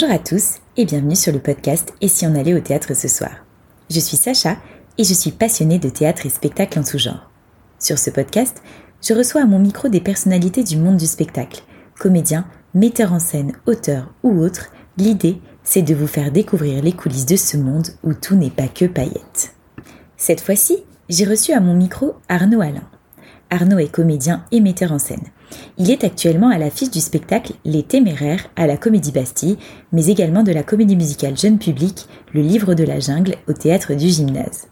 Bonjour à tous et bienvenue sur le podcast Et si on allait au théâtre ce soir Je suis Sacha et je suis passionnée de théâtre et spectacle en tout genre. Sur ce podcast, je reçois à mon micro des personnalités du monde du spectacle, comédiens, metteurs en scène, auteurs ou autres. L'idée, c'est de vous faire découvrir les coulisses de ce monde où tout n'est pas que paillettes. Cette fois-ci, j'ai reçu à mon micro Arnaud Alain. Arnaud est comédien et metteur en scène. Il est actuellement à l'affiche du spectacle Les Téméraires à la Comédie Bastille, mais également de la comédie musicale jeune public Le Livre de la Jungle au théâtre du Gymnase.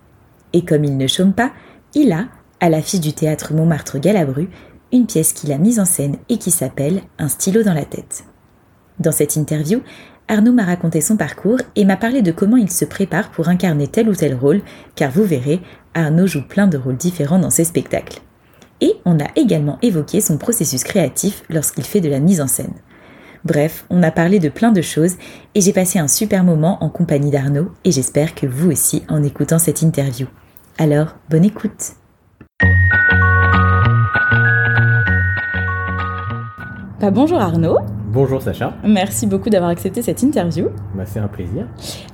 Et comme il ne chôme pas, il a, à l'affiche du théâtre Montmartre Galabru, une pièce qu'il a mise en scène et qui s'appelle Un stylo dans la tête. Dans cette interview, Arnaud m'a raconté son parcours et m'a parlé de comment il se prépare pour incarner tel ou tel rôle, car vous verrez, Arnaud joue plein de rôles différents dans ses spectacles. Et on a également évoqué son processus créatif lorsqu'il fait de la mise en scène. Bref, on a parlé de plein de choses et j'ai passé un super moment en compagnie d'Arnaud et j'espère que vous aussi en écoutant cette interview. Alors, bonne écoute. Bah, bonjour Arnaud. Bonjour Sacha. Merci beaucoup d'avoir accepté cette interview. Bah, c'est un plaisir.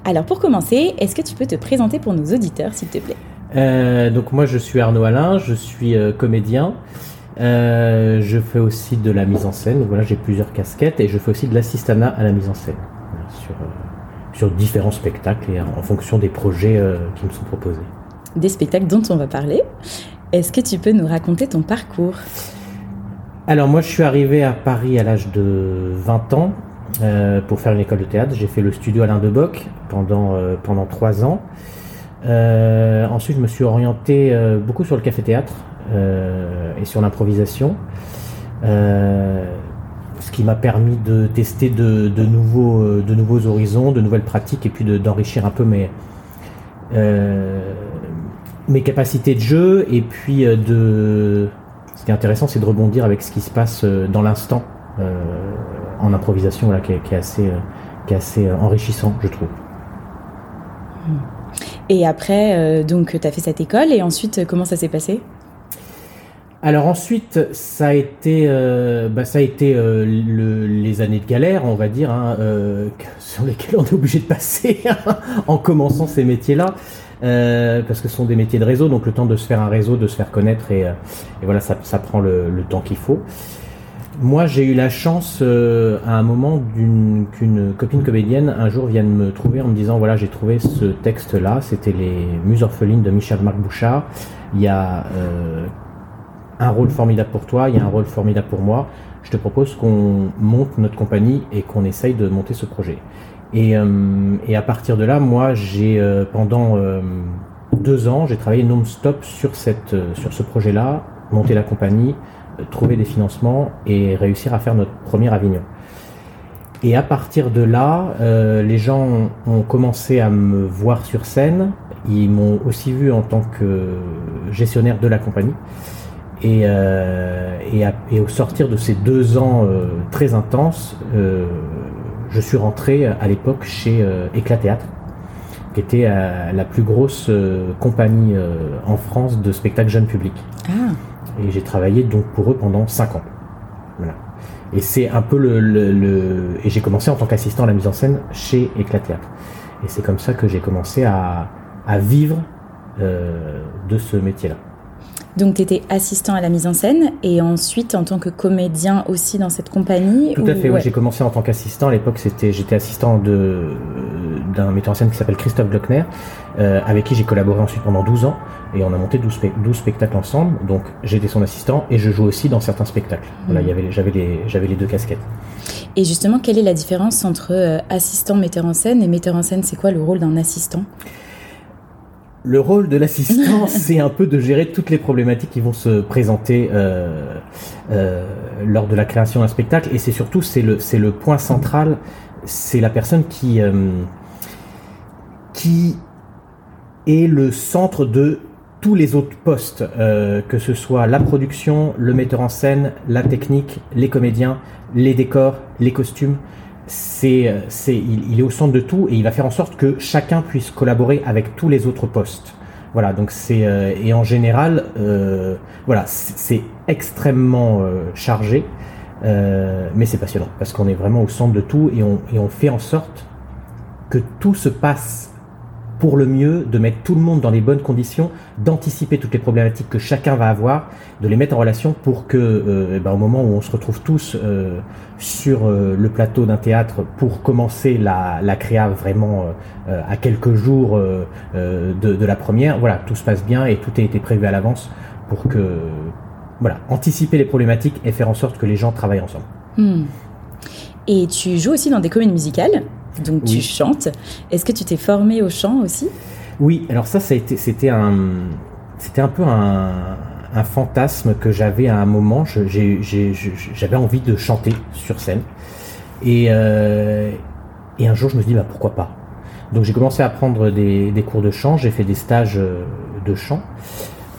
Alors pour commencer, est-ce que tu peux te présenter pour nos auditeurs s'il te plaît? Euh, donc moi je suis Arnaud Alain, je suis euh, comédien. Euh, je fais aussi de la mise en scène. Voilà, j'ai plusieurs casquettes et je fais aussi de l'assistanat à la mise en scène sur, sur différents spectacles et en fonction des projets qui me sont proposés. Des spectacles dont on va parler. Est-ce que tu peux nous raconter ton parcours? Alors moi je suis arrivé à Paris à l'âge de 20 ans pour faire une école de théâtre. J'ai fait le studio Alain de Bock pendant, pendant 3 ans. Euh, ensuite, je me suis orienté euh, beaucoup sur le café-théâtre euh, et sur l'improvisation, ce qui m'a permis de tester de, nouveaux, horizons, de nouvelles pratiques et puis d'enrichir un peu mes, capacités de jeu. Et puis, de... ce qui est intéressant, c'est de rebondir avec ce qui se passe dans l'instant en improvisation, voilà, qui, est, assez, qui est assez enrichissant, je trouve. Hmm. Et après, euh, donc, tu as fait cette école et ensuite, euh, comment ça s'est passé? Alors ensuite, ça a été, euh, bah, ça a été les années de galère, on va dire, hein, sur lesquelles on est obligé de passer en commençant ces métiers-là, parce que ce sont des métiers de réseau, donc le temps de se faire un réseau, de se faire connaître, et, voilà, ça, prend le temps qu'il faut. Moi, j'ai eu la chance euh, à un moment qu'une copine comédienne un jour vienne me trouver en me disant voilà, j'ai trouvé ce texte-là, c'était les Muses orphelines de Michel-Marc Bouchard. Il y a euh, un rôle formidable pour toi, il y a un rôle formidable pour moi. Je te propose qu'on monte notre compagnie et qu'on essaye de monter ce projet. Et, euh, à partir de là, moi, j'ai pendant deux ans, j'ai travaillé non-stop sur, sur ce projet-là, monter la compagnie, trouver des financements et réussir à faire notre premier Avignon. Et à partir de là, euh, les gens ont commencé à me voir sur scène. Ils m'ont aussi vu en tant que gestionnaire de la compagnie. Et, euh, au sortir de ces deux ans euh, très intenses, je suis rentré à l'époque chez Éclat Théâtre, qui était la plus grosse compagnie en France de spectacles jeunes publics. Ah. Et j'ai travaillé donc pour eux pendant 5 ans. Et c'est un peu le, et j'ai commencé en tant qu'assistant à la mise en scène chez Éclat Théâtre. Et c'est comme ça que j'ai commencé à, à vivre euh, de ce métier-là. Donc tu étais assistant à la mise en scène et ensuite en tant que comédien aussi dans cette compagnie Tout à fait, oui. J'ai commencé en tant qu'assistant. À l'époque, c'était, j'étais assistant de, d'un metteur en scène qui s'appelle Christophe Glockner, euh, avec qui j'ai collaboré ensuite pendant 12 ans et on a monté 12, 12 spectacles ensemble. Donc j'étais son assistant et je joue aussi dans certains spectacles. Voilà, y avait, j'avais, les, j'avais les deux casquettes. Et justement, quelle est la différence entre euh, assistant metteur en scène et metteur en scène? C'est quoi le rôle d'un assistant? Le rôle de l'assistant, c'est un peu de gérer toutes les problématiques qui vont se présenter euh, euh, lors de la création d'un spectacle. Et c'est surtout, c'est le, c'est le point central, c'est la personne qui, euh, qui est le centre de tous les autres postes, que ce soit la production, le metteur en scène, la technique, les comédiens, les décors, les costumes c'est, c'est, il, est au centre de tout et il va faire en sorte que chacun puisse collaborer avec tous les autres postes. Voilà, donc c'est euh, et en général, euh, voilà, c'est extrêmement euh, chargé mais c'est passionnant parce qu'on est vraiment au centre de tout et on, et on fait en sorte que tout se passe pour le mieux, de mettre tout le monde dans les bonnes conditions, d'anticiper toutes les problématiques que chacun va avoir, de les mettre en relation pour que, euh, eh ben, au moment où on se retrouve tous euh, sur euh, le plateau d'un théâtre pour commencer la, la créa vraiment à quelques jours de, la première, voilà, tout se passe bien et tout a été prévu à l'avance pour que, voilà, anticiper les problématiques et faire en sorte que les gens travaillent ensemble. Hmm. Et tu joues aussi dans des communes musicales? Donc tu chantes. Est-ce que tu t'es formé au chant aussi? Oui, alors ça, c'était un, c'était un peu un, fantasme que j'avais à un moment. J'avais envie de chanter sur scène. Et, euh, et un jour, je me suis dit, bah, pourquoi pas? Donc j'ai commencé à prendre des, cours de chant, j'ai fait des stages euh, de chant.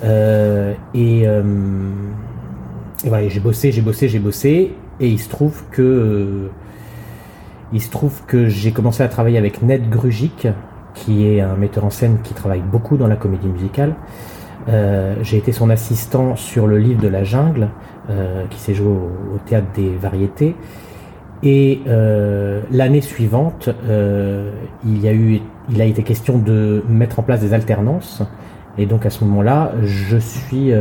Euh, et, et voilà, j'ai bossé, j'ai bossé, j'ai bossé. Et il se trouve que il se trouve que j'ai commencé à travailler avec Ned Grugic, qui est un metteur en scène qui travaille beaucoup dans la comédie musicale. Euh, j'ai été son assistant sur le livre de la jungle, euh, qui s'est joué au, théâtre des variétés. Et euh, l'année suivante, il, a été question de mettre en place des alternances. Et donc à ce moment-là, je suis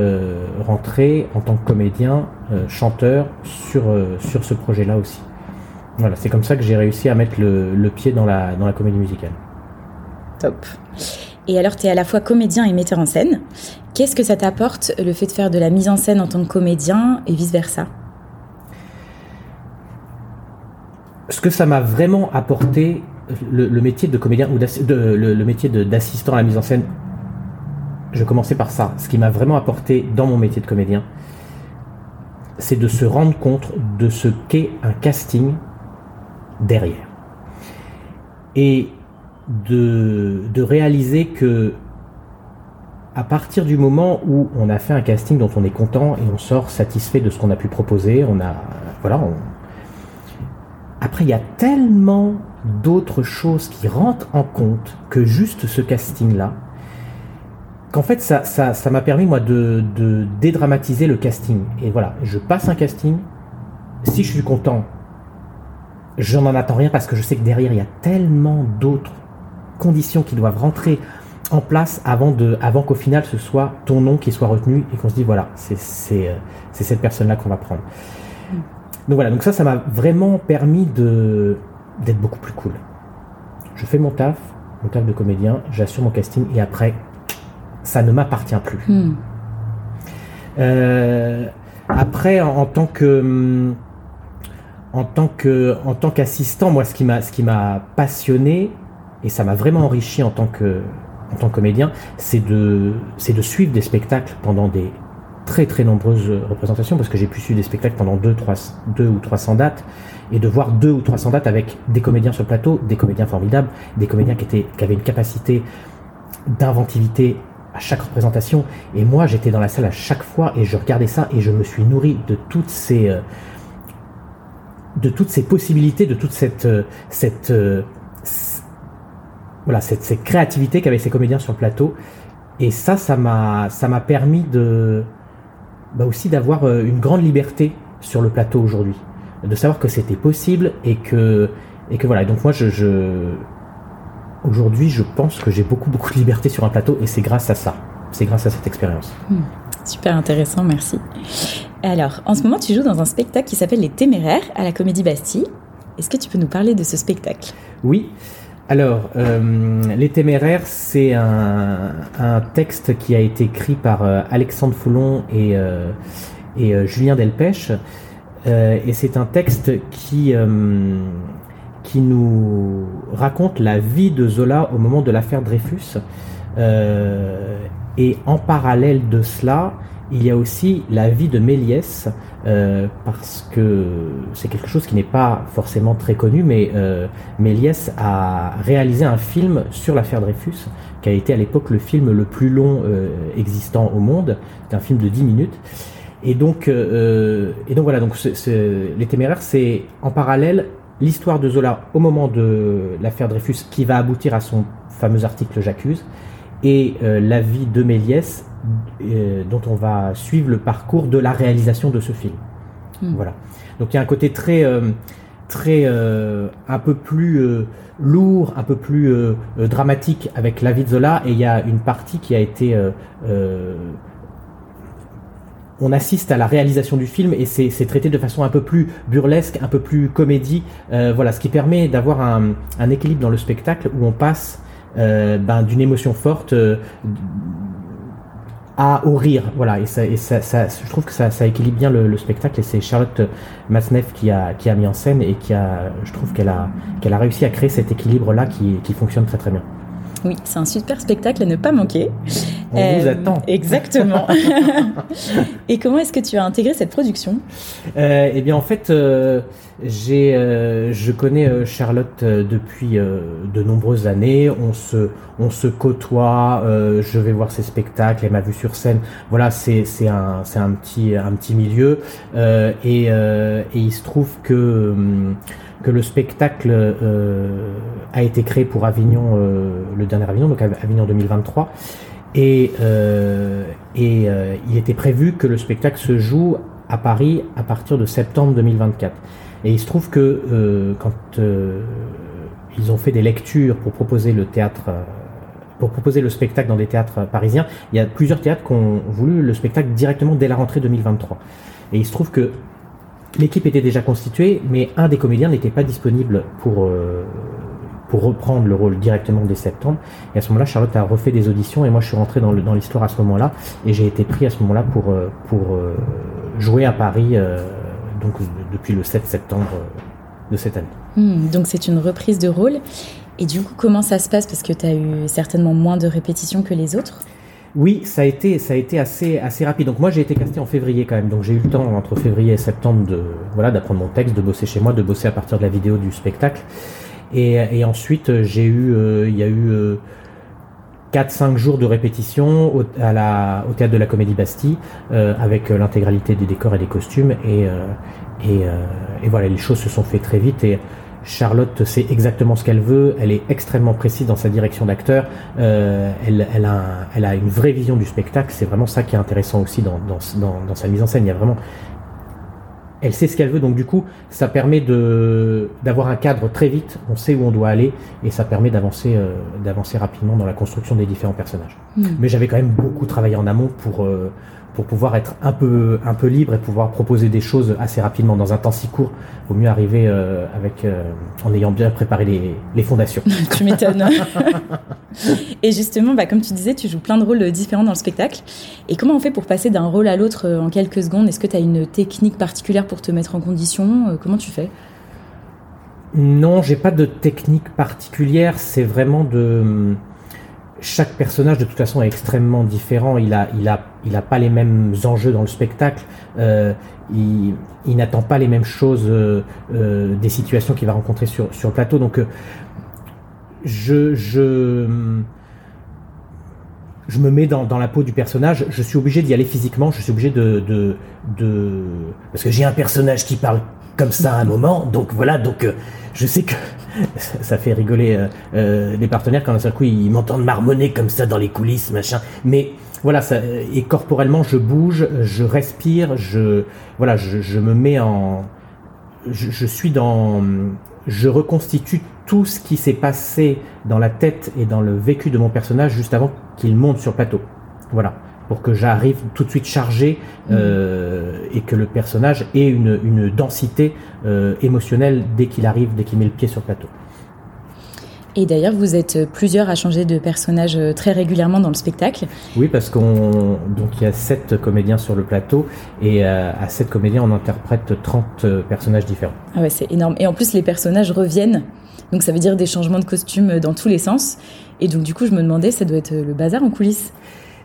rentré en tant que comédien, chanteur sur, sur ce projet-là aussi. Voilà, c'est comme ça que j'ai réussi à mettre le, pied dans la, dans la comédie musicale. Top. Et alors, tu es à la fois comédien et metteur en scène. Qu'est-ce que ça t'apporte le fait de faire de la mise en scène en tant que comédien et vice-versa? Ce que ça m'a vraiment apporté, le, métier de comédien ou le, métier d'assistant à la mise en scène, je commençais par ça. Ce qui m'a vraiment apporté dans mon métier de comédien, c'est de se rendre compte de ce qu'est un casting derrière. Et de, de, réaliser que à partir du moment où on a fait un casting dont on est content et on sort satisfait de ce qu'on a pu proposer, on a voilà. Après, il y a tellement d'autres choses qui rentrent en compte que juste ce casting-là, qu'en fait, ça, ça, ça m'a permis moi de, de dédramatiser le casting. Et voilà, je passe un casting. Si je suis content, je n'en attends rien parce que je sais que derrière, il y a tellement d'autres conditions qui doivent rentrer en place avant, de, avant qu'au final ce soit ton nom qui soit retenu et qu'on se dit voilà, c'est euh, cette personne-là qu'on va prendre. Mm. Donc voilà, donc ça, ça m'a vraiment permis d'être beaucoup plus cool. Je fais mon taf, mon taf de comédien, j'assure mon casting et après, ça ne m'appartient plus. Mm. Euh, après, en, tant que hum, en tant que en tant qu'assistant, moi, ce qui m'a ce qui m'a passionné et ça m'a vraiment enrichi en tant que en tant comédien, c'est de c'est de suivre des spectacles pendant des très très nombreuses représentations parce que j'ai pu suivre des spectacles pendant deux, trois, deux ou 300 dates et de voir deux ou 300 dates avec des comédiens sur le plateau, des comédiens formidables, des comédiens qui, étaient, qui avaient une capacité d'inventivité à chaque représentation. Et moi, j'étais dans la salle à chaque fois et je regardais ça et je me suis nourri de toutes ces, euh, de toutes ces possibilités, de toute cette, euh, cette, euh, voilà, cette, cette créativité qu'avaient ces comédiens sur le plateau. Et ça, ça m'a, permis de, bah aussi d'avoir euh, une grande liberté sur le plateau aujourd'hui, de savoir que c'était possible et que, et que voilà. Donc moi, je aujourd'hui, je pense que j'ai beaucoup, beaucoup de liberté sur un plateau et c'est grâce à ça. C'est grâce à cette expérience. Hmm. Super intéressant, merci. Alors, en ce moment, tu joues dans un spectacle qui s'appelle Les Téméraires à la Comédie Bastille. Est-ce que tu peux nous parler de ce spectacle? Oui. Alors, euh, Les Téméraires, c'est un, texte qui a été écrit par euh, Alexandre Foulon et, euh, et Julien Delpech. et c'est un texte qui, qui nous raconte la vie de Zola au moment de l'affaire Dreyfus. Et en parallèle de cela, il y a aussi la vie de Méliès, euh, parce que c'est quelque chose qui n'est pas forcément très connu, mais euh, Méliès a réalisé un film sur l'affaire Dreyfus, qui a été à l'époque le film le plus long euh, existant au monde. C'est un film de 10 minutes. Et donc, euh, et donc voilà, donc Les Téméraires, c'est en parallèle l'histoire de Zola au moment de l'affaire Dreyfus qui va aboutir à son fameux article J'accuse, et la vie de Méliès euh, dont on va suivre le parcours de la réalisation de ce film. Hmm. Voilà. Donc il y a un côté très, très, un peu plus lourd, un peu plus dramatique avec la vie de Zola, et il y a une partie qui a été on assiste à la réalisation du film et c'est traité de façon un peu plus burlesque, un peu plus comédie. Euh, voilà, ce qui permet d'avoir un, équilibre dans le spectacle où on passe euh, ben, d'une émotion forte euh, à au rire. Voilà, et, ça, je trouve que ça, équilibre bien le, spectacle et c'est Charlotte Masneff qui a, qui a mis en scène et qui a, je trouve qu'elle a, qu'elle a réussi à créer cet équilibre-là qui, qui fonctionne très très bien. Oui, c'est un super spectacle à ne pas manquer. On vous euh, attend. Exactement. Et comment est-ce que tu as intégré cette production? Euh, Eh bien, en fait, euh, j'ai, je connais Charlotte depuis de nombreuses années. On se, on se côtoie. je vais voir ses spectacles. Elle m'a vu sur scène. Voilà, c'est, c'est un, c'est un petit, un petit milieu. et, et il se trouve que hum, que le spectacle euh, a été créé pour Avignon, euh, le dernier Avignon, donc Avignon 2023. Et, euh, et il était prévu que le spectacle se joue à Paris à partir de septembre 2024. Et il se trouve que quand ils ont fait des lectures pour proposer le théâtre pour proposer le spectacle dans des théâtres parisiens, il y a plusieurs théâtres qui ont voulu le spectacle directement dès la rentrée 2023. Et il se trouve que L'équipe était déjà constituée, mais un des comédiens n'était pas disponible pour, euh, pour reprendre le rôle directement dès septembre. Et à ce moment-là, Charlotte a refait des auditions et moi je suis rentré dans, l'histoire à ce moment-là et j'ai été pris à ce moment-là pour, euh, euh, jouer à Paris donc, depuis le 7 septembre de cette année. Hmm, donc c'est une reprise de rôle. Et du coup, comment ça se passe? Parce que tu as eu certainement moins de répétitions que les autres? Oui, ça a été, ça a été assez, assez rapide. Donc moi, j'ai été casté en février quand même. Donc j'ai eu le temps entre février et septembre de, voilà, d'apprendre mon texte, de bosser chez moi, de bosser à partir de la vidéo du spectacle. Et, et ensuite, j'ai eu, euh, il y a eu euh, 4-5 jours de répétition au, à la, au théâtre de la Comédie Bastille, euh, avec l'intégralité des décors et des costumes. Et, euh, et, euh, et, voilà, les choses se sont fait très vite. Et Charlotte sait exactement ce qu'elle veut, elle est extrêmement précise dans sa direction d'acteur, euh, elle, elle, a elle, a une vraie vision du spectacle, c'est vraiment ça qui est intéressant aussi dans, dans, dans, dans, sa mise en scène. Il y a vraiment, elle sait ce qu'elle veut, donc du coup, ça permet d'avoir un cadre très vite, on sait où on doit aller, et ça permet d'avancer euh, d'avancer rapidement dans la construction des différents personnages. Hmm. Mais j'avais quand même beaucoup travaillé en amont pour euh, pour pouvoir être un peu, un peu libre et pouvoir proposer des choses assez rapidement dans un temps si court. Vaut mieux arriver euh, avec, euh, en ayant bien préparé les, les fondations. tu m'étonnes. et justement, bah, comme tu disais, tu joues plein de rôles différents dans le spectacle. Et comment on fait pour passer d'un rôle à l'autre euh, en quelques secondes? Est-ce que tu as une technique particulière pour te mettre en condition? Comment tu fais? Non, j'ai pas de technique particulière. C'est vraiment de chaque personnage de toute façon est extrêmement différent. Il a, il a, il a pas les mêmes enjeux dans le spectacle. Euh, il, n'attend pas les mêmes choses euh, euh, des situations qu'il va rencontrer sur, sur le plateau. Donc, je, je, je me mets dans, dans, la peau du personnage. Je suis obligé d'y aller physiquement. Je suis obligé de, de, de parce que j'ai un personnage qui parle comme ça à un moment. Donc voilà. Donc je sais que ça fait rigoler euh, euh, les partenaires quand d'un seul coup ils m'entendent marmonner comme ça dans les coulisses, machin. Mais voilà, ça, et corporellement je bouge, je respire, je voilà, je, me mets en, je, suis dans, je reconstitue tout ce qui s'est passé dans la tête et dans le vécu de mon personnage juste avant qu'il monte sur plateau. Voilà pour que j'arrive tout de suite chargé euh, et que le personnage ait une, une densité euh, émotionnelle dès qu'il arrive, dès qu'il met le pied sur le plateau. Et d'ailleurs, vous êtes plusieurs à changer de personnage euh, très régulièrement dans le spectacle. Oui, parce qu'on donc il y a sept comédiens sur le plateau et à sept comédiens on interprète 30 personnages différents. Ah ouais, c'est énorme. Et en plus, les personnages reviennent, donc ça veut dire des changements de costumes dans tous les sens. Et donc du coup, je me demandais, ça doit être le bazar en coulisses.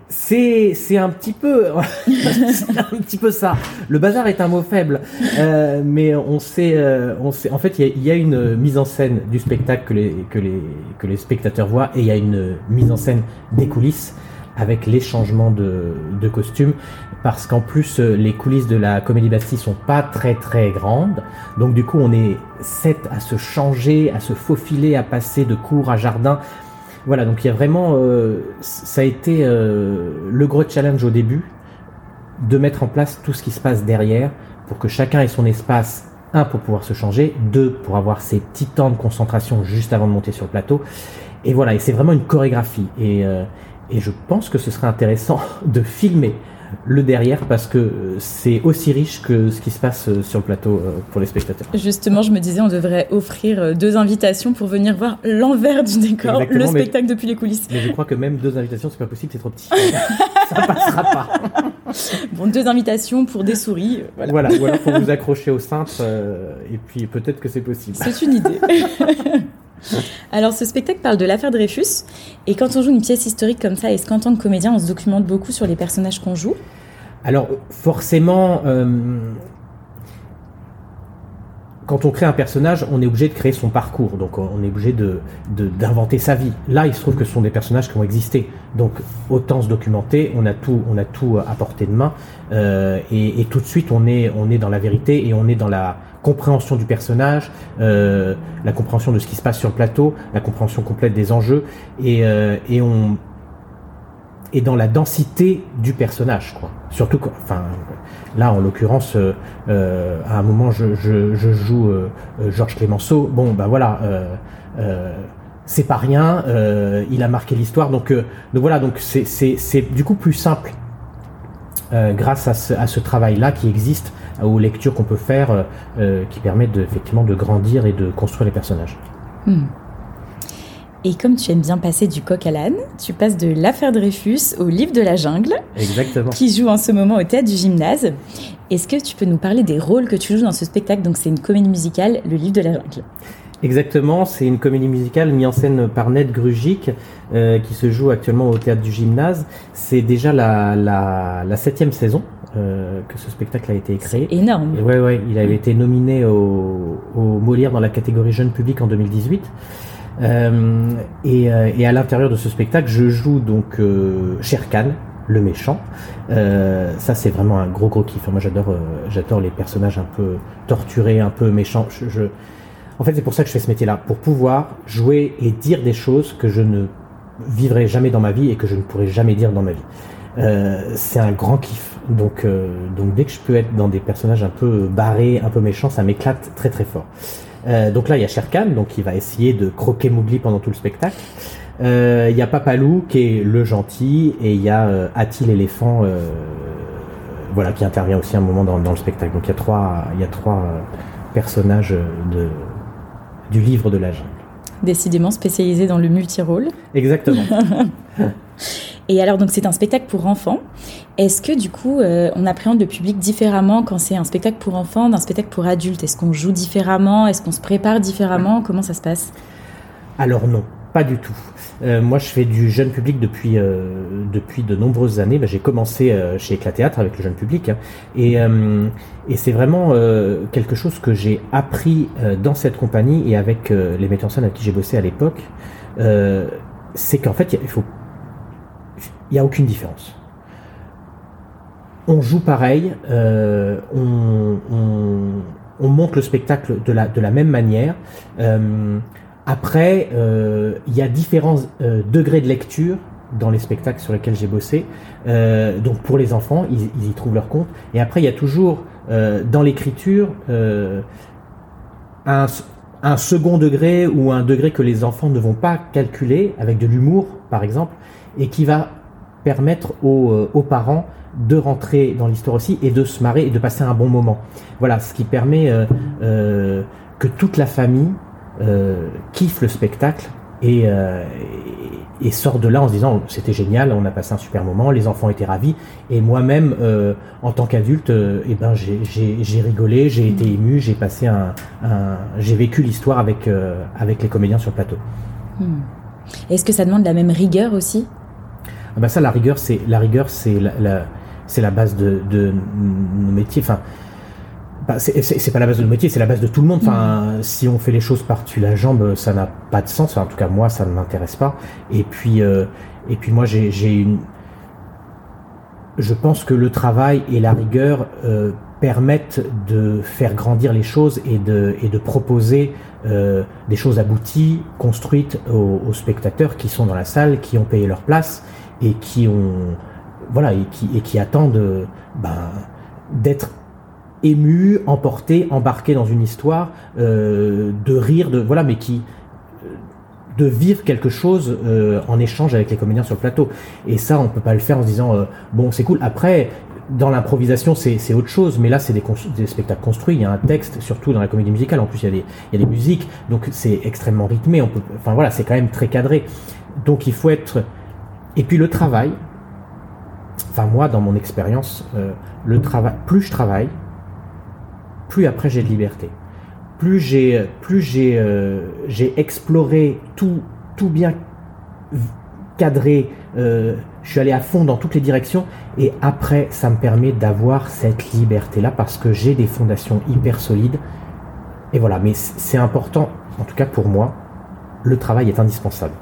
C'est c'est un petit peu un petit peu ça. Le bazar est un mot faible, euh, mais on sait euh, on sait en fait il y, y a, une mise en scène du spectacle que les que les que les spectateurs voient et il y a une mise en scène des coulisses avec les changements de de costumes parce qu'en plus les coulisses de la Comédie Bastille sont pas très très grandes donc du coup on est sept à se changer à se faufiler à passer de cours à jardin voilà, donc il y a vraiment, euh, ça a été euh, le gros challenge au début de mettre en place tout ce qui se passe derrière pour que chacun ait son espace, un, pour pouvoir se changer, deux, pour avoir ces petits temps de concentration juste avant de monter sur le plateau. Et voilà, et c'est vraiment une chorégraphie. Et, euh, et je pense que ce serait intéressant de filmer le derrière parce que c'est aussi riche que ce qui se passe euh, sur le plateau euh, pour les spectateurs. Justement, je me disais, on devrait offrir euh, deux invitations pour venir voir l'envers du décor, le spectacle depuis les coulisses. Mais je crois que même deux invitations, c'est pas possible, c'est trop petit. Ça passera pas. Bon, deux invitations pour des souris. Voilà, voilà ou alors faut vous accrocher au cintre et puis peut-être que c'est possible. C'est une idée. Alors, ce spectacle parle de l'affaire Dreyfus. Et quand on joue une pièce historique comme ça, est-ce qu'en tant que comédien, on se documente beaucoup sur les personnages qu'on joue? Alors, forcément, euh, quand on crée un personnage, on est obligé de créer son parcours. Donc, on est obligé de, d'inventer sa vie. Là, il se trouve que ce sont des personnages qui ont existé. Donc, autant se documenter. On a tout, on a tout à portée de main. Euh, et, et, tout de suite, on est, on est dans la vérité et on est dans la compréhension du personnage, euh, la compréhension de ce qui se passe sur le plateau, la compréhension complète des enjeux, et, euh, on dans la densité du personnage, quoi. Surtout, enfin, là, en l'occurrence, euh, à un moment, je, joue Georges Clémenceau. Bon, ben voilà, c'est pas rien. il a marqué l'histoire, donc, donc voilà, donc c'est du coup plus simple grâce à ce, à ce travail-là qui existe aux lectures qu'on peut faire euh, euh, qui permettent de, effectivement de grandir et de construire les personnages. Hmm. Et comme tu aimes bien passer du coq à l'âne, tu passes de l'affaire Dreyfus au livre de la jungle, Exactement. qui joue en ce moment au théâtre du gymnase. Est-ce que tu peux nous parler des rôles que tu joues dans ce spectacle? Donc c'est une comédie musicale, le livre de la jungle. Exactement, c'est une comédie musicale mise en scène par Ned Grugic, euh, qui se joue actuellement au théâtre du gymnase. C'est déjà la, la, la septième saison. Euh, que ce spectacle a été créé. énorme. ouais, ouais, il avait été nominé au, au, Molière dans la catégorie jeune public en 2018. Euh, et, euh, et, à l'intérieur de ce spectacle, je joue donc euh, Sherkan, le méchant. Euh, ça, c'est vraiment un gros gros kiff. Moi, j'adore, j'adore les personnages un peu torturés, un peu méchants. Je, je... En fait, c'est pour ça que je fais ce métier-là, pour pouvoir jouer et dire des choses que je ne vivrai jamais dans ma vie et que je ne pourrai jamais dire dans ma vie. Euh, c'est un grand kiff. Donc, euh, donc dès que je peux être dans des personnages un peu barrés, un peu méchants, ça m'éclate très très fort. Euh, donc là, il y a Sherkan, donc il va essayer de croquer Mowgli pendant tout le spectacle. Il y a Papalou qui est le gentil et il y a Ati l'éléphant, voilà, qui intervient aussi un moment dans, dans, le spectacle. Donc il il y a trois personnages de, du livre de la jungle. Décidément spécialisé dans le multirôle. Exactement. Et alors, donc, c'est un spectacle pour enfants. Est-ce que, du coup, euh, on appréhende le public différemment quand c'est un spectacle pour enfants d'un spectacle pour adultes? Est-ce qu'on joue différemment? Est-ce qu'on se prépare différemment? Comment ça se passe? Alors, non, pas du tout. Euh, moi, je fais du jeune public depuis, euh, depuis de nombreuses années. Ben, j'ai commencé chez Éclat Théâtre avec le jeune public. Hein. et, et c'est vraiment quelque chose que j'ai appris dans cette compagnie et avec les metteurs en scène avec qui j'ai bossé à l'époque. c'est qu'en fait, il faut n'y a aucune différence. On joue pareil, euh, on, monte le spectacle de la, de la même manière. Euh, après, euh, il y a différents degrés de lecture dans les spectacles sur lesquels j'ai bossé. donc pour les enfants, ils, y trouvent leur compte. Et après, il y a toujours dans l'écriture un, second degré ou un degré que les enfants ne vont pas calculer, avec de l'humour par exemple, et qui va permettre euh, aux, parents de rentrer dans l'histoire aussi et de se marrer et de passer un bon moment. Voilà, ce qui permet euh, euh, que toute la famille kiffe le spectacle et, et, sort de là en se disant c'était génial, on a passé un super moment, les enfants étaient ravis et moi-même en tant qu'adulte, eh ben j'ai rigolé, j'ai été ému, j'ai passé un, j'ai vécu l'histoire avec avec les comédiens sur le plateau. Hmm. Est-ce que ça demande la même rigueur aussi? Ah bah ça, la rigueur, c'est la rigueur, c'est la, c'est la base de, de nos métiers. Enfin, bah, c'est pas la base de nos métiers, c'est la base de tout le monde. Enfin, mm. si on fait les choses par-dessus la jambe, ça n'a pas de sens. en tout cas, moi, ça ne m'intéresse pas. Et puis, euh, et puis moi, j'ai une. Je pense que le travail et la rigueur euh, permettent de faire grandir les choses et de, et de proposer euh, des choses abouties, construites aux, aux, spectateurs qui sont dans la salle, qui ont payé leur place et qui ont voilà et qui, et qui attendent ben, d'être ému, emporté, embarqué dans une histoire, euh, de rire, de voilà, mais qui de vivre quelque chose euh, en échange avec les comédiens sur le plateau. Et ça, on peut pas le faire en se disant euh, bon, c'est cool. Après, dans l'improvisation, c'est autre chose, mais là, c'est des, spectacles construits. Il y a un texte, surtout dans la comédie musicale. En plus, il y a des, il y a des musiques, donc c'est extrêmement rythmé. On peut, enfin voilà, c'est quand même très cadré. Donc il faut être. Et puis le travail. Enfin moi, dans mon expérience, euh, le travail, plus je travaille, plus après j'ai de liberté. Plus j'ai, plus j'ai, euh, j'ai exploré tout, tout bien cadré. Euh, je suis allé à fond dans toutes les directions et après ça me permet d'avoir cette liberté là parce que j'ai des fondations hyper solides et voilà mais c'est important en tout cas pour moi le travail est indispensable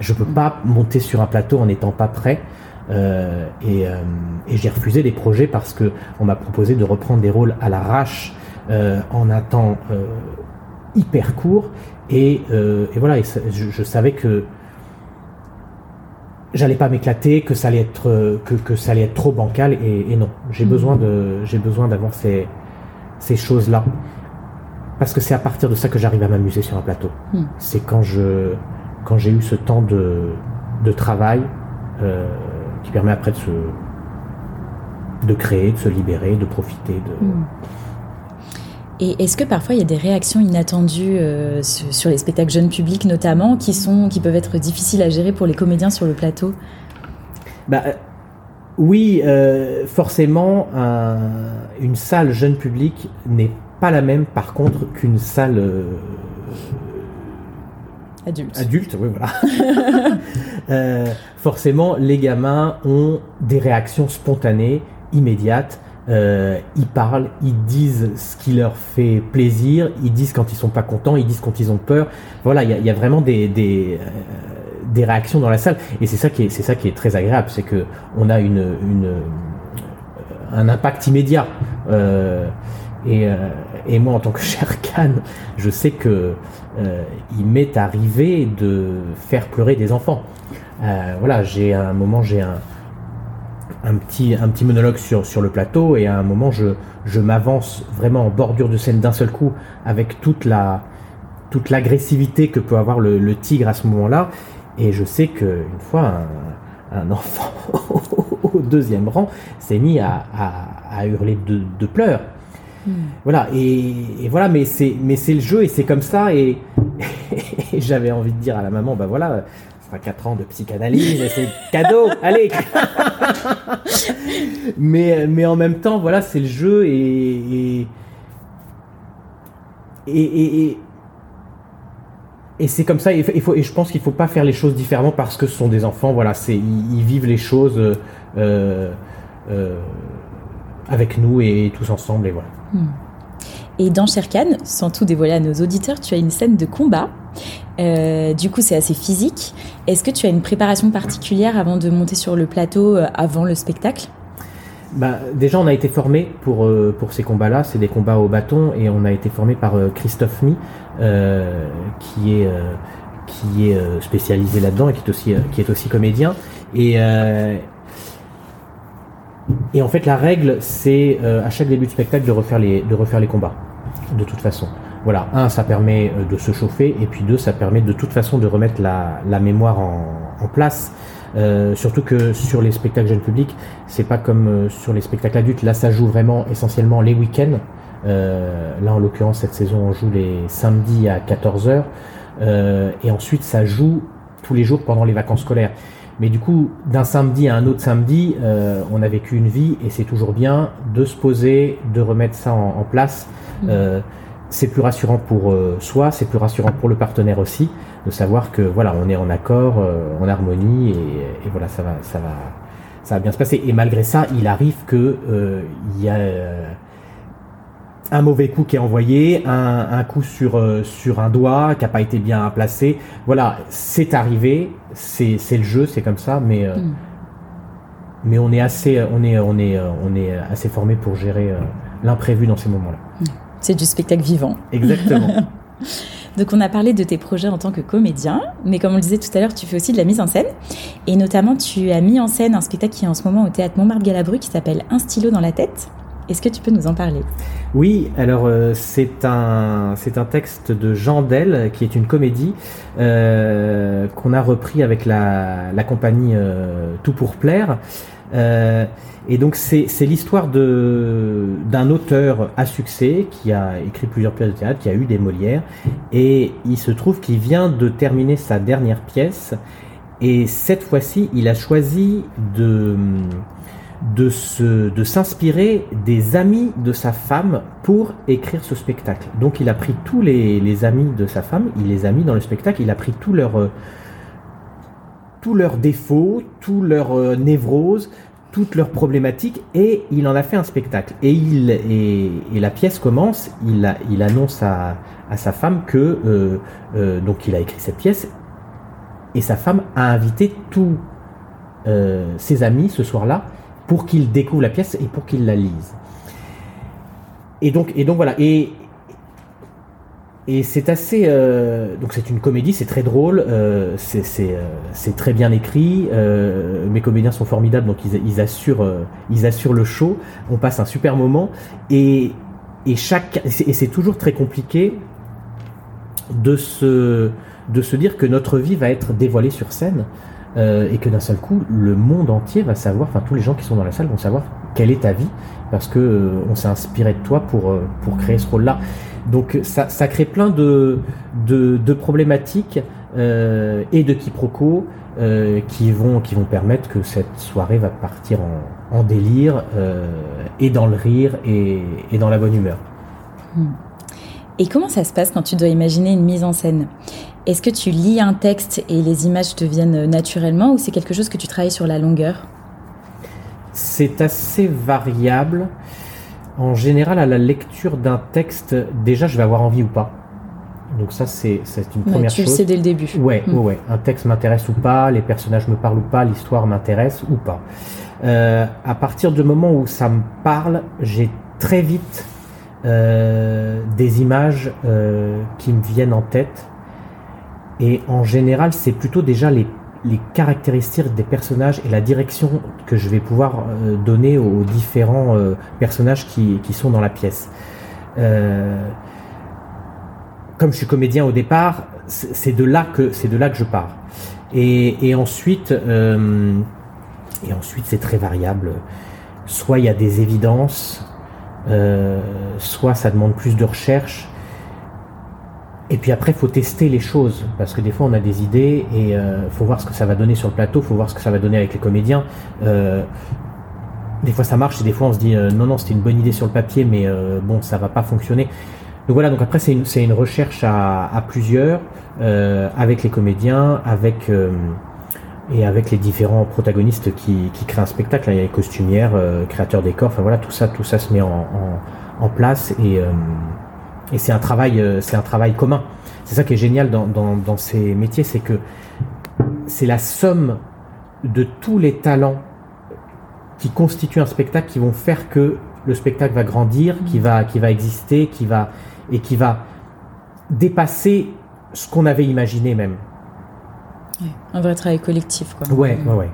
je peux pas monter sur un plateau en n'étant pas prêt euh, et, euh, et j'ai refusé des projets parce que on m'a proposé de reprendre des rôles à l'arrache euh, en un temps euh, hyper court et, euh, et voilà et je, je savais que j'allais pas m'éclater, que ça allait être euh, que, que ça allait être trop bancal et, et non, j'ai mmh. besoin de j'ai besoin d'avoir ces ces choses là parce que c'est à partir de ça que j'arrive à m'amuser sur un plateau. Mmh. C'est quand je quand j'ai eu ce temps de de travail euh, qui permet après de se de créer, de se libérer, de profiter de mmh. Et est-ce que parfois il y a des réactions inattendues euh, sur les spectacles jeunes publics notamment qui, sont, qui peuvent être difficiles à gérer pour les comédiens sur le plateau? Bah, euh, Oui, euh, forcément, un, une salle jeune public n'est pas la même par contre qu'une salle... Euh, Adulte. Adulte, oui, voilà. forcément, les gamins ont des réactions spontanées, immédiates. Euh, ils parlent, ils disent ce qui leur fait plaisir, ils disent quand ils sont pas contents, ils disent quand ils ont peur. Voilà, il y a, vraiment des, euh, des, réactions dans la salle, et c'est ça qui est, ça qui est très agréable, c'est que on a une, une un impact immédiat. Euh, et, euh, et, moi, en tant que Sherkan, je sais que euh, il m'est arrivé de faire pleurer des enfants. voilà, j'ai un moment, j'ai un un petit, un petit monologue sur, sur le plateau et à un moment je, je m'avance vraiment en bordure de scène d'un seul coup avec toute la toute l'agressivité que peut avoir le, le, tigre à ce moment-là et je sais que une fois un, un enfant au deuxième rang s'est mis à, à, à, hurler de, de pleurs mmh. voilà et, et, voilà mais c'est mais c'est le jeu et c'est comme ça et, et j'avais envie de dire à la maman bah voilà 4 ans de psychanalyse, c'est cadeau, allez mais, mais en même temps, voilà, c'est le jeu et. Et, et, et, et c'est comme ça, il faut, et je pense qu'il ne faut pas faire les choses différemment parce que ce sont des enfants, voilà, c'est, ils, ils vivent les choses euh, euh, avec nous et tous ensemble, et voilà. Hmm. Et dans Sherkan, sans tout dévoiler à nos auditeurs, tu as une scène de combat. Euh, du coup, c'est assez physique. Est-ce que tu as une préparation particulière avant de monter sur le plateau, euh, avant le spectacle? Bah, déjà, on a été formé pour, euh, pour ces combats-là. C'est des combats au bâton et on a été formé par Christophe Mi, qui est, qui est spécialisé là-dedans et qui est aussi, qui est aussi comédien. Et, et en fait, la règle, c'est à chaque début de spectacle de refaire les, de refaire les combats, de toute façon. Voilà, un, ça permet de se chauffer, et puis deux, ça permet de toute façon de remettre la, la mémoire en, en place. Euh, surtout que sur les spectacles jeunes publics, c'est pas comme euh, sur les spectacles adultes. Là, ça joue vraiment essentiellement les week-ends. Euh, là, en l'occurrence, cette saison, on joue les samedis à 14h. Euh, et ensuite, ça joue tous les jours pendant les vacances scolaires. Mais du coup, d'un samedi à un autre samedi, euh, on a vécu une vie et c'est toujours bien de se poser, de remettre ça en, en place. Mmh c'est plus rassurant pour euh, soi, c'est plus rassurant pour le partenaire aussi, de savoir que voilà, on est en accord, euh, en harmonie, et, et, voilà, ça va, ça va, ça va bien se passer. Et malgré ça, il arrive que euh, il y a un mauvais coup qui est envoyé, un, un coup sur euh, sur un doigt qui a pas été bien placé. Voilà, c'est arrivé, c'est c'est le jeu, c'est comme ça, mais mm. mais on est assez, on est on est on est assez formé pour gérer l'imprévu dans ces moments-là. Mm. C'est du spectacle vivant. Exactement. Donc on a parlé de tes projets en tant que comédien, mais comme on le disait tout à l'heure, tu fais aussi de la mise en scène. Et notamment, tu as mis en scène un spectacle qui est en ce moment au théâtre Montmartre-Galabru qui s'appelle Un stylo dans la tête. Est-ce que tu peux nous en parler? Oui, alors euh, c'est un, un texte de Jean Del, qui est une comédie euh, qu'on a repris avec la, la compagnie euh, Tout pour plaire. Et donc c'est, l'histoire d'un auteur à succès qui a écrit plusieurs pièces de théâtre, qui a eu des Molières, et il se trouve qu'il vient de terminer sa dernière pièce, et cette fois-ci il a choisi de de, se, de s'inspirer des amis de sa femme pour écrire ce spectacle. Donc il a pris tous les, amis de sa femme, il les a mis dans le spectacle, il a pris tous leurs, euh, tous leurs défauts, tous leurs euh, névroses, toutes leurs problématiques et il en a fait un spectacle. Et, il, et, la pièce commence, il, il annonce à, à, sa femme que euh, donc il a écrit cette pièce et sa femme a invité tous ses amis ce soir-là pour qu'il découvre la pièce et pour qu'il la lise. Et donc, et donc voilà. Et, et c'est assez. Euh, donc c'est une comédie, c'est très drôle, euh, euh, c'est très bien écrit. mes comédiens sont formidables, donc ils, ils assurent, ils assurent le show. On passe un super moment. Et, et, et c'est toujours très compliqué de se, de se dire que notre vie va être dévoilée sur scène. Et que d'un seul coup, le monde entier va savoir, enfin tous les gens qui sont dans la salle vont savoir quelle est ta vie, parce que on s'est inspiré de toi pour, pour créer ce rôle-là. Donc ça, ça, crée plein de, de, de problématiques et de quiproquos qui, vont, qui vont permettre que cette soirée va partir en, en délire et dans le rire et, et dans la bonne humeur. Hmm. Et comment ça se passe quand tu dois imaginer une mise en scène? Est-ce que tu lis un texte et les images te viennent naturellement ou c'est quelque chose que tu travailles sur la longueur? C'est assez variable. En général, à la lecture d'un texte, déjà, je vais avoir envie ou pas. Donc ça, c'est une première chose. Tu le sais dès le début. Ouais, hmm. ouais, Un texte m'intéresse ou pas, les personnages me parlent ou pas, l'histoire m'intéresse ou pas. Euh, à partir du moment où ça me parle, j'ai très vite euh, des images euh, qui me viennent en tête et en général, c'est plutôt déjà les, caractéristiques des personnages et la direction que je vais pouvoir euh, donner aux différents euh, personnages qui, sont dans la pièce. Euh, comme je suis comédien au départ, c'est de là que je pars. Et, ensuite, et ensuite c'est très variable. Soit il y a des évidences, soit ça demande plus de recherche. Et puis après, il faut tester les choses, parce que des fois, on a des idées et il euh, faut voir ce que ça va donner sur le plateau, il faut voir ce que ça va donner avec les comédiens. Euh, des fois, ça marche et des fois, on se dit euh, non, non, c'était une bonne idée sur le papier, mais bon, ça va pas fonctionner. Donc voilà, donc après, c'est une, recherche à, plusieurs, avec les comédiens, avec et avec les différents protagonistes qui, créent un spectacle. il y a les costumières, créateurs décors, enfin voilà, tout ça, tout ça se met en, en, en place et et c'est un travail, euh, c'est un travail commun. C'est ça qui est génial dans, dans, ces métiers, c'est que c'est la somme de tous les talents qui constituent un spectacle qui vont faire que le spectacle va grandir, qui va, qui va exister, qui va, et qui va dépasser ce qu'on avait imaginé même. un vrai travail collectif, quoi. Ouais, ouais, ouais.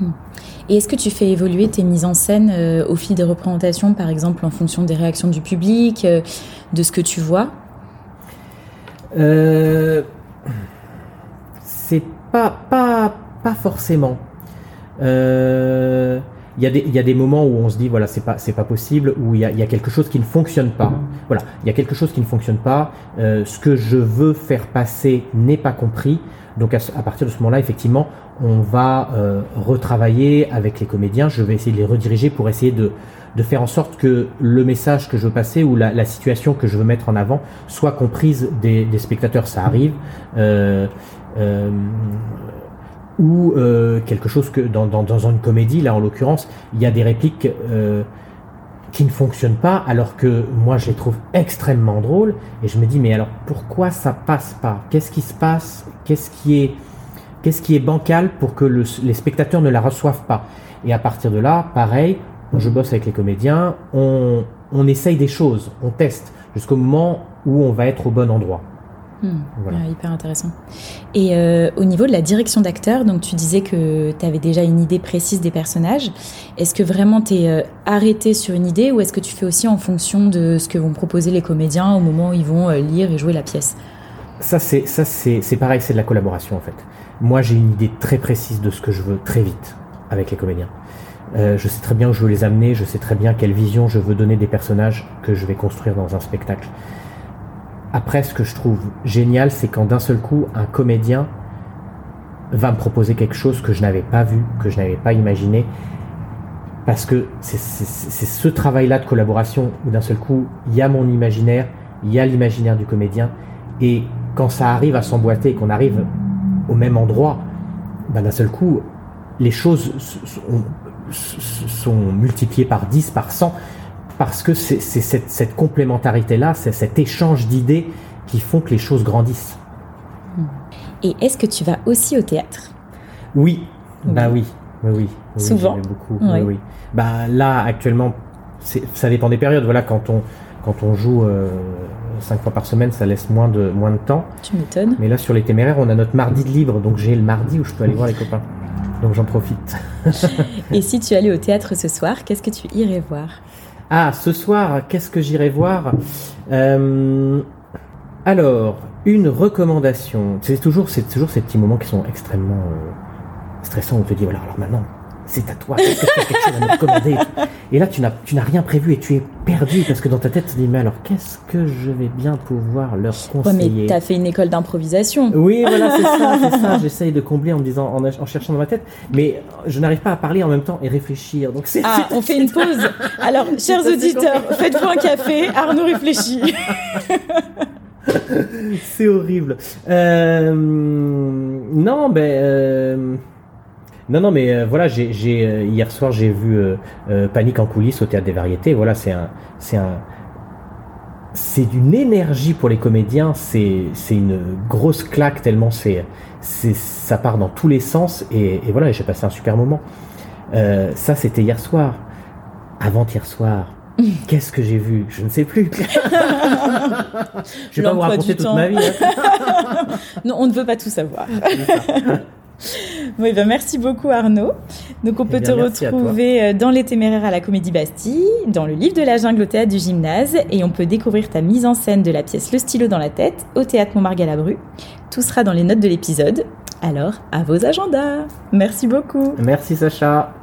Hmm. Et est-ce que tu fais évoluer tes mises en scène euh, au fil des représentations, par exemple en fonction des réactions du public, euh, de ce que tu vois? Euh, C'est pas, pas, pas forcément. Il y, a des, y, a des moments où on se dit voilà c'est pas c'est pas possible où il y a, y a, quelque chose qui ne fonctionne pas voilà il y a quelque chose qui ne fonctionne pas ce que je veux faire passer n'est pas compris donc à, à partir de ce moment-là effectivement on va euh, retravailler avec les comédiens, je vais essayer de les rediriger pour essayer de, de faire en sorte que le message que je veux passer ou la, situation que je veux mettre en avant soit comprise des, spectateurs. Ça arrive. Euh, euh, ou quelque chose que dans, dans, dans, une comédie, là en l'occurrence, il y a des répliques qui ne fonctionnent pas, alors que moi je les trouve extrêmement drôles, et je me dis mais alors pourquoi ça passe pas? Qu'est-ce qui se passe? Qu'est-ce qui est Qu'est-ce qui est bancal pour que les spectateurs ne la reçoivent pas? Et à partir de là, pareil, je bosse avec les comédiens, on, essaye des choses, on teste, jusqu'au moment où on va être au bon endroit. Hmm. hyper intéressant. Et euh, au niveau de la direction d'acteur, donc tu disais que tu avais déjà une idée précise des personnages. Est-ce que vraiment tu es euh, arrêté sur une idée ou est-ce que tu fais aussi en fonction de ce que vont proposer les comédiens au moment où ils vont euh, lire et jouer la pièce? Ça, c'est, ça c'est, pareil, c'est de la collaboration en fait. Moi, j'ai une idée très précise de ce que je veux très vite avec les comédiens. je sais très bien où je veux les amener, je sais très bien quelle vision je veux donner des personnages que je vais construire dans un spectacle. Après, ce que je trouve génial, c'est quand d'un seul coup, un comédien va me proposer quelque chose que je n'avais pas vu, que je n'avais pas imaginé. Parce que c'est ce travail-là de collaboration où d'un seul coup, il y a mon imaginaire, il y a l'imaginaire du comédien. Et quand ça arrive à s'emboîter et qu'on arrive au même endroit, ben d'un seul coup, les choses sont multipliées par 10, par 100 parce que c'est cette, complémentarité-là, c'est cet échange d'idées qui font que les choses grandissent. Et est-ce que tu vas aussi au théâtre? Oui, bah oui, oui, oui. Souvent. beaucoup. Oui. Bah là, actuellement, ça dépend des périodes. Voilà, quand on quand on joue euh, cinq fois par semaine, ça laisse moins de moins de temps. Tu m'étonnes. Mais là, sur les téméraires, on a notre mardi de libre, donc j'ai le mardi où je peux aller voir les copains. Donc j'en profite. Et si tu allais au théâtre ce soir, qu'est-ce que tu irais voir? Ah, ce soir, qu'est-ce que j'irai voir? Euh, Alors, une recommandation. C'est toujours, toujours ces petits moments qui sont extrêmement euh, stressants on te dit voilà, alors maintenant, c'est à toi, est-ce que tu as quelque chose à me recommander Et là, tu n'as, tu n'as rien prévu et tu es perdu parce que dans ta tête, tu te dis, mais alors, qu'est-ce que je vais bien pouvoir leur conseiller ouais, mais t'as fait une école d'improvisation. Oui, voilà, c'est ça, c'est ça. J'essaye de combler en me disant, en, cherchant dans ma tête, mais je n'arrive pas à parler en même temps et réfléchir. Donc c'est, ah, on fait une pause. Alors, chers auditeurs, faites-vous un café, Arnaud réfléchit. c'est horrible. Euh, non, ben... Euh, non, non, mais euh, voilà, j'ai, euh, hier soir j'ai vu euh, Panique en coulisses au théâtre des variétés. Voilà, c'est un, c'est un, c'est d'une énergie pour les comédiens. C'est, c'est une grosse claque tellement c'est, c'est, ça part dans tous les sens. Et, voilà, j'ai passé un super moment. ça, c'était hier soir. Avant-hier soir. Qu'est-ce que j'ai vu? Je ne sais plus. je vais pas vous raconter toute ma vie. Hein. non, on ne veut pas tout savoir. Oui, ben merci beaucoup Arnaud. Donc on eh peut te retrouver euh, dans Les Téméraires à la Comédie Bastille, dans le livre de la jungle au théâtre du gymnase, et on peut découvrir ta mise en scène de la pièce Le stylo dans la tête au théâtre Montmargalabru. Tout sera dans les notes de l'épisode. Alors, à vos agendas. Merci beaucoup. Merci Sacha.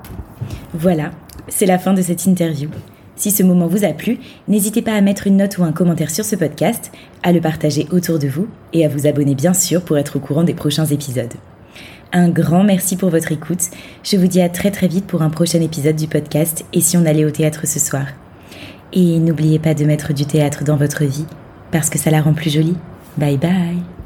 Voilà, c'est la fin de cette interview. Si ce moment vous a plu, n'hésitez pas à mettre une note ou un commentaire sur ce podcast, à le partager autour de vous et à vous abonner bien sûr pour être au courant des prochains épisodes. Un grand merci pour votre écoute. Je vous dis à très très vite pour un prochain épisode du podcast Et si on allait au théâtre ce soir. Et n'oubliez pas de mettre du théâtre dans votre vie, parce que ça la rend plus jolie. Bye bye